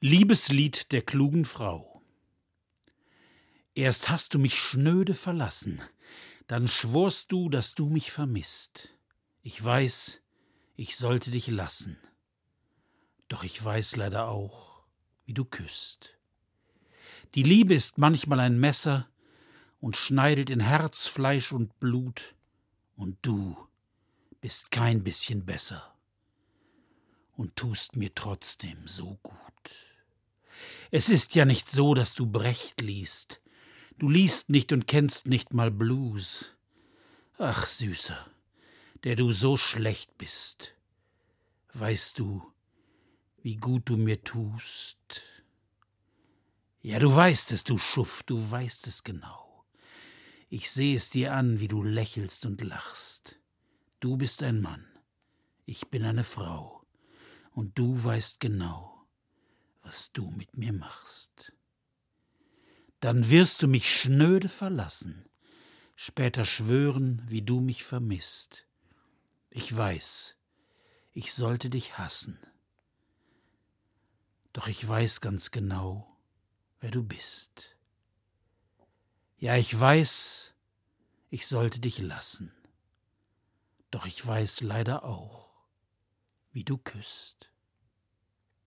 Liebeslied der klugen Frau Erst hast du mich schnöde verlassen, dann schworst du, dass du mich vermisst. Ich weiß, ich sollte dich lassen, doch ich weiß leider auch, wie du küsst. Die Liebe ist manchmal ein Messer und schneidet in Herz, Fleisch und Blut, und du bist kein bisschen besser und tust mir trotzdem so gut. Es ist ja nicht so, dass du Brecht liest. Du liest nicht und kennst nicht mal Blues. Ach, Süßer, der du so schlecht bist. Weißt du, wie gut du mir tust? Ja, du weißt es, du Schuft, du weißt es genau. Ich seh es dir an, wie du lächelst und lachst. Du bist ein Mann, ich bin eine Frau, und du weißt genau, was du mit mir machst. Dann wirst du mich schnöde verlassen, später schwören, wie du mich vermisst. Ich weiß, ich sollte dich hassen, doch ich weiß ganz genau, wer du bist. Ja, ich weiß, ich sollte dich lassen, doch ich weiß leider auch, wie du küsst.